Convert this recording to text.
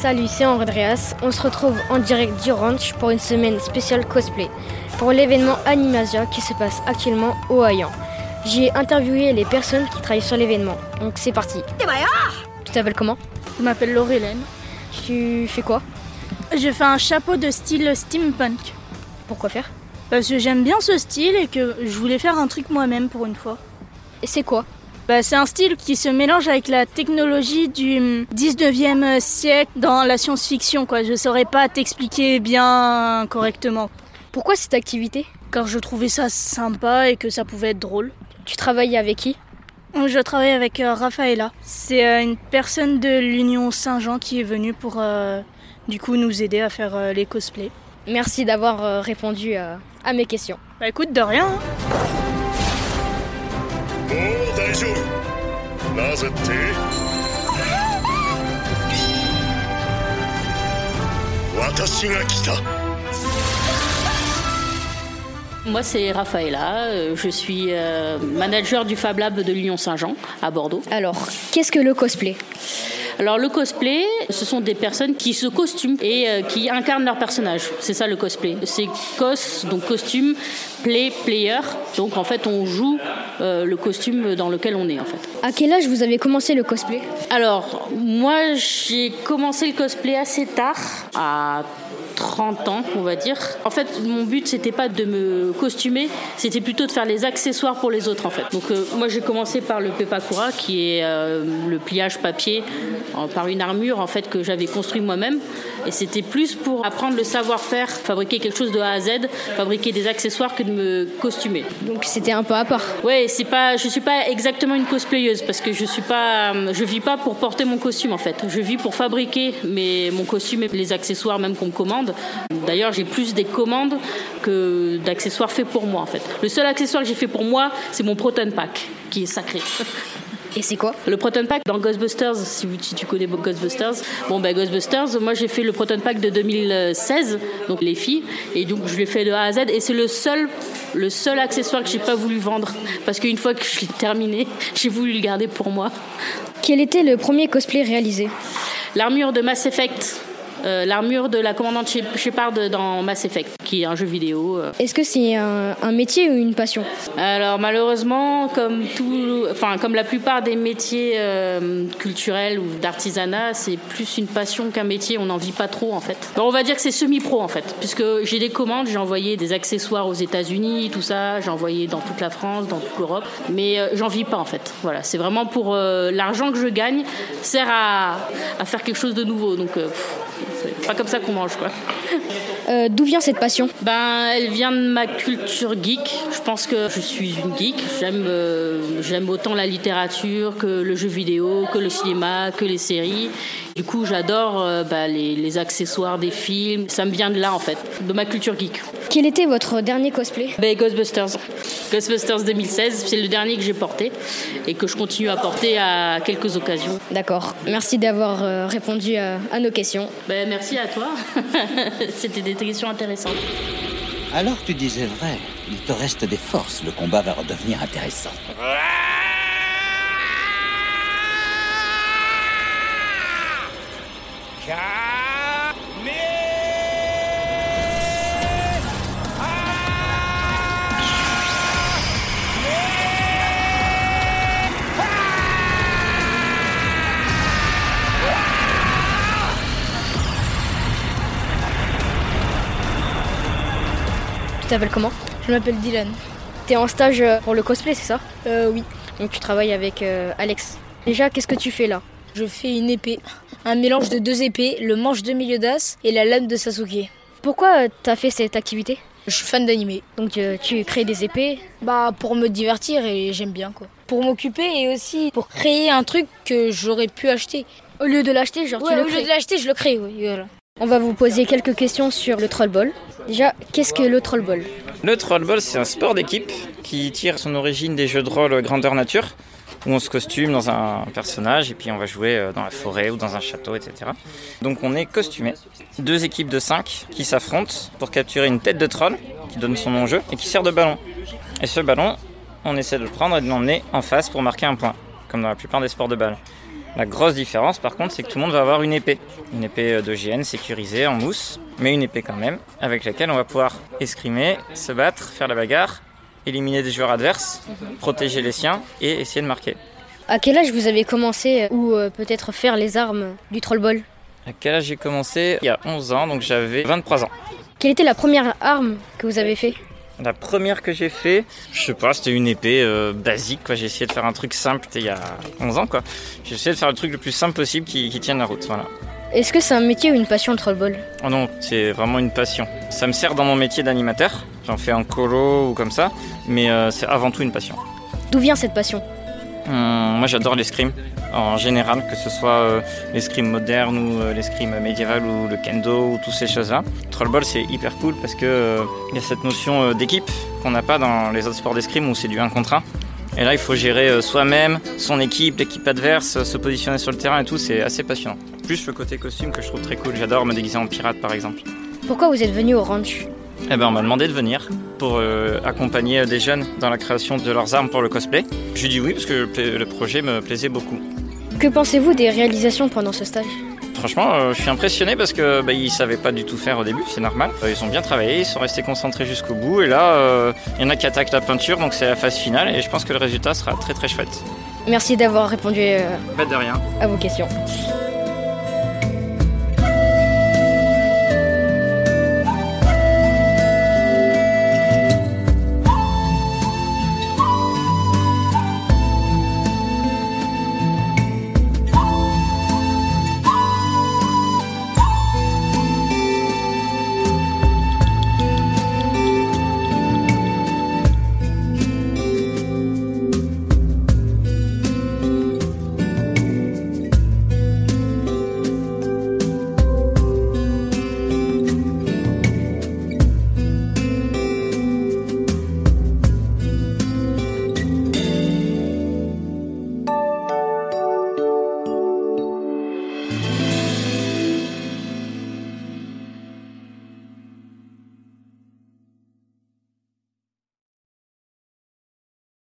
Salut, c'est Andreas. On se retrouve en direct du ranch pour une semaine spéciale cosplay pour l'événement Animasia qui se passe actuellement au Hayan. J'ai interviewé les personnes qui travaillent sur l'événement. Donc c'est parti. Tu t'appelles comment? Je m'appelle Laurelène. Tu fais quoi? Je fais un chapeau de style steampunk. Pourquoi faire? Parce que j'aime bien ce style et que je voulais faire un truc moi-même pour une fois. Et c'est quoi? Bah, c'est un style qui se mélange avec la technologie du 19e siècle dans la science-fiction. Quoi. Je saurais pas t'expliquer bien correctement. Pourquoi cette activité? Car je trouvais ça sympa et que ça pouvait être drôle. Tu travailles avec qui? Je travaille avec euh, Rafaela. C'est euh, une personne de l'Union Saint-Jean qui est venue pour euh, du coup nous aider à faire euh, les cosplays. Merci d'avoir euh, répondu euh, à mes questions. Bah écoute, de rien. hein. もう大丈夫なぜって私が来た Moi, c'est Rafaela. euh, Je suis euh, manager du Fab Lab de l'Union Saint-Jean à Bordeaux. Alors, qu'est-ce que le cosplay Alors, le cosplay, ce sont des personnes qui se costument et euh, qui incarnent leur personnage. C'est ça le cosplay. C'est cos, donc costume, play, player. Donc, en fait, on joue euh, le costume dans lequel on est, en fait. À quel âge vous avez commencé le cosplay? Alors, moi, j'ai commencé le cosplay assez tard, à 30 ans, on va dire. En fait, mon but, c'était pas de me costumer, c'était plutôt de faire les accessoires pour les autres, en fait. Donc, euh, moi, j'ai commencé par le Pepakura, qui est euh, le pliage papier par une armure, en fait, que j'avais construit moi-même. Et c'était plus pour apprendre le savoir-faire, fabriquer quelque chose de A à Z, fabriquer des accessoires que de me costumer. Donc c'était un peu à part. Ouais, c'est pas, je suis pas exactement une cosplayeuse parce que je suis pas, je vis pas pour porter mon costume en fait. Je vis pour fabriquer mes, mon costume et les accessoires même qu'on me commande. D'ailleurs, j'ai plus des commandes que d'accessoires faits pour moi en fait. Le seul accessoire que j'ai fait pour moi, c'est mon Proton Pack qui est sacré. Et c'est quoi Le Proton Pack dans Ghostbusters, si, vous- si tu connais Ghostbusters. Bon, ben Ghostbusters, moi j'ai fait le Proton Pack de 2016, donc les filles, et donc je l'ai fait de A à Z, et c'est le seul, le seul accessoire que j'ai pas voulu vendre, parce qu'une fois que je l'ai terminé, j'ai voulu le garder pour moi. Quel était le premier cosplay réalisé L'armure de Mass Effect. euh, l'armure de la commandante Shep- Shepard dans Mass Effect, qui est un jeu vidéo. euh, Est-ce que c'est un, un métier ou une passion? Alors malheureusement, comme tout, enfin comme la plupart des métiers euh, culturels ou d'artisanat, c'est plus une passion qu'un métier. On n'en vit pas trop en fait. Alors, on va dire que c'est semi-pro en fait, puisque j'ai des commandes, j'ai envoyé des accessoires aux États-Unis, tout ça, j'ai envoyé dans toute la France, dans toute l'Europe, mais euh, j'en vis pas en fait. Voilà, c'est vraiment pour euh, l'argent que je gagne sert à, à faire quelque chose de nouveau. Donc pff, pas comme ça qu'on mange quoi. Euh, D'où vient cette passion Ben, elle vient de ma culture geek. Je pense que je suis une geek. J'aime, euh, j'aime autant la littérature que le jeu vidéo, que le cinéma, que les séries. Du coup, j'adore euh, ben, les, les accessoires des films. Ça me vient de là, en fait, de ma culture geek. Quel était votre dernier cosplay? Ben, Ghostbusters. Ghostbusters 2016, c'est le dernier que j'ai porté et que je continue à porter à quelques occasions. D'accord. Merci d'avoir euh, répondu à, à nos questions. Ben, merci à toi. C'était des questions intéressantes. Alors tu disais vrai, il te reste des forces, le combat va redevenir intéressant. Tu t'appelles comment? Je m'appelle Dylan. T'es en stage euh, pour le cosplay, c'est ça? Euh, oui. Donc tu travailles avec euh, Alex. Déjà, qu'est-ce que tu fais là? Je fais une épée. Un mélange de deux épées, le manche de Meliodas et la lame de Sasuke. Pourquoi euh, t'as fait cette activité? Je suis fan d'animé. Donc euh, tu crées des épées? Bah pour me divertir et j'aime bien quoi. Pour m'occuper et aussi pour créer un truc que j'aurais pu acheter. Au lieu de l'acheter, genre tu le au lieu de l'acheter, je le crée, oui. Voilà. On va vous poser quelques questions sur le trollball. Déjà, qu'est-ce que le trollball? Le trollball, c'est un sport d'équipe qui tire son origine des jeux de rôle grandeur nature, où on se costume dans un personnage et puis on va jouer euh, dans la forêt ou dans un château, etc. Donc on est costumé. Deux équipes de cinq qui s'affrontent pour capturer une tête de troll qui donne son nom au jeu et qui sert de ballon. Et ce ballon, on essaie de le prendre et de l'emmener en face pour marquer un point, comme dans la plupart des sports de balle. La grosse différence par contre c'est que tout le monde va avoir une épée. Une épée euh, d'OGN sécurisée en mousse, mais une épée quand même, avec laquelle on va pouvoir escrimer, se battre, faire la bagarre, éliminer des joueurs adverses, protéger les siens et essayer de marquer. À quel âge vous avez commencé euh, ou euh, peut-être faire les armes du trollball? À quel âge j'ai commencé? Il y a 11 ans, donc j'avais 23 ans. Quelle était la première arme que vous avez fait? La première que j'ai fait, je sais pas, c'était une épée euh, basique. Quoi. J'ai essayé de faire un truc simple, il y a 11 ans. quoi. J'ai essayé de faire le truc le plus simple possible qui, qui tienne la route. Voilà. Est-ce que c'est un métier ou une passion le trollball? Oh non, c'est vraiment une passion. Ça me sert dans mon métier d'animateur. J'en fais en colo ou comme ça, mais euh, c'est avant tout une passion. D'où vient cette passion? Hum, moi j'adore l'escrime en général, que ce soit euh, l'escrime moderne ou euh, l'escrime médiéval ou le kendo ou toutes ces choses-là. Trollball c'est hyper cool parce que euh, il y a cette notion euh, d'équipe qu'on n'a pas dans les autres sports d'escrime où c'est du 1 contre 1. Et là il faut gérer euh, soi-même, son équipe, l'équipe adverse, euh, se positionner sur le terrain et tout, c'est assez passionnant. Plus le côté costume que je trouve très cool, j'adore me déguiser en pirate par exemple. Pourquoi vous êtes venu au ranch? Eh ben, on m'a demandé de venir pour euh, accompagner des jeunes dans la création de leurs armes pour le cosplay. Je lui dis oui parce que le, projet me plaisait beaucoup. Que pensez-vous des réalisations pendant ce stage? Franchement, euh, je suis impressionné parce que bah, ils savaient pas du tout faire au début, c'est normal. Euh, Ils ont bien travaillé, ils sont restés concentrés jusqu'au bout et là, euh, il y en a qui attaquent la peinture, donc c'est la phase finale et je pense que le résultat sera très très chouette. Merci d'avoir répondu euh, Pas de rien. à vos questions.